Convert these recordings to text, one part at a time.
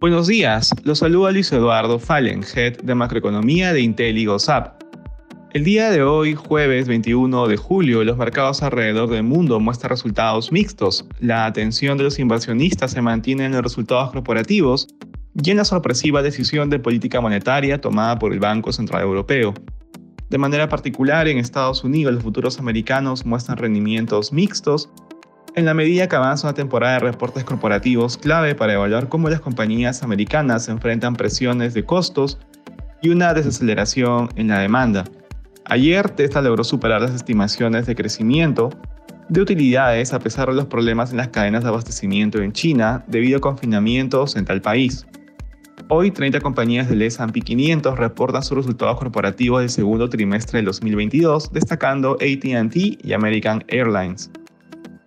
Buenos días, los saluda Luis Eduardo Fallen, Head de Macroeconomía de Intel y. El día de hoy, jueves 21 de julio, los mercados alrededor del mundo muestran resultados mixtos. La atención de los inversionistas se mantiene en los resultados corporativos y en la sorpresiva decisión de política monetaria tomada por el Banco Central Europeo. De manera particular, en Estados Unidos los futuros americanos muestran rendimientos mixtos en la medida que avanza una temporada de reportes corporativos clave para evaluar cómo las compañías americanas enfrentan presiones de costos y una desaceleración en la demanda. Ayer Tesla logró superar las estimaciones de crecimiento de utilidades a pesar de los problemas en las cadenas de abastecimiento en China debido a confinamientos en tal país. Hoy, 30 compañías del S&P 500 reportan sus resultados corporativos del segundo trimestre del 2022, destacando AT&T y American Airlines.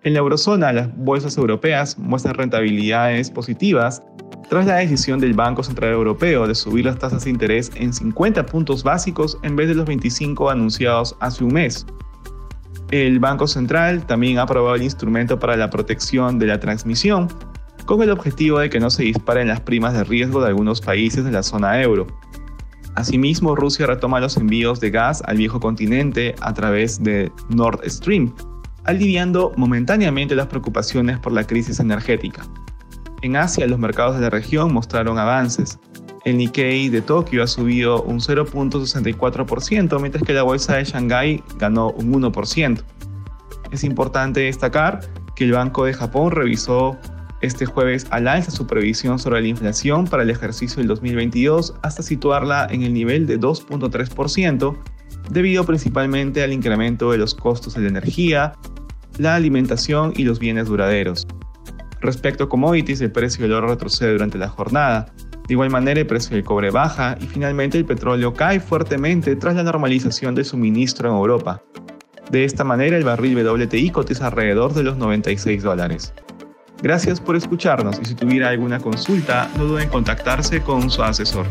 En la eurozona, las bolsas europeas muestran rentabilidades positivas tras la decisión del Banco Central Europeo de subir las tasas de interés en 50 puntos básicos en vez de los 25 anunciados hace un mes. El Banco Central también ha aprobado el instrumento para la protección de la transmisión, con el objetivo de que no se disparen las primas de riesgo de algunos países de la zona euro. Asimismo, Rusia retoma los envíos de gas al viejo continente a través de Nord Stream, aliviando momentáneamente las preocupaciones por la crisis energética. En Asia, los mercados de la región mostraron avances. El Nikkei de Tokio ha subido un 0.64%, mientras que la bolsa de Shanghái ganó un 1%. Es importante destacar que el Banco de Japón revisó este jueves al alza su previsión sobre la inflación para el ejercicio del 2022 hasta situarla en el nivel de 2.3%, debido principalmente al incremento de los costos de la energía, la alimentación y los bienes duraderos. Respecto a commodities, el precio del oro retrocede durante la jornada. De igual manera, el precio del cobre baja y finalmente el petróleo cae fuertemente tras la normalización del suministro en Europa. De esta manera, el barril WTI cotiza alrededor de los 96 dólares. Gracias por escucharnos y si tuviera alguna consulta, no duden en contactarse con su asesor.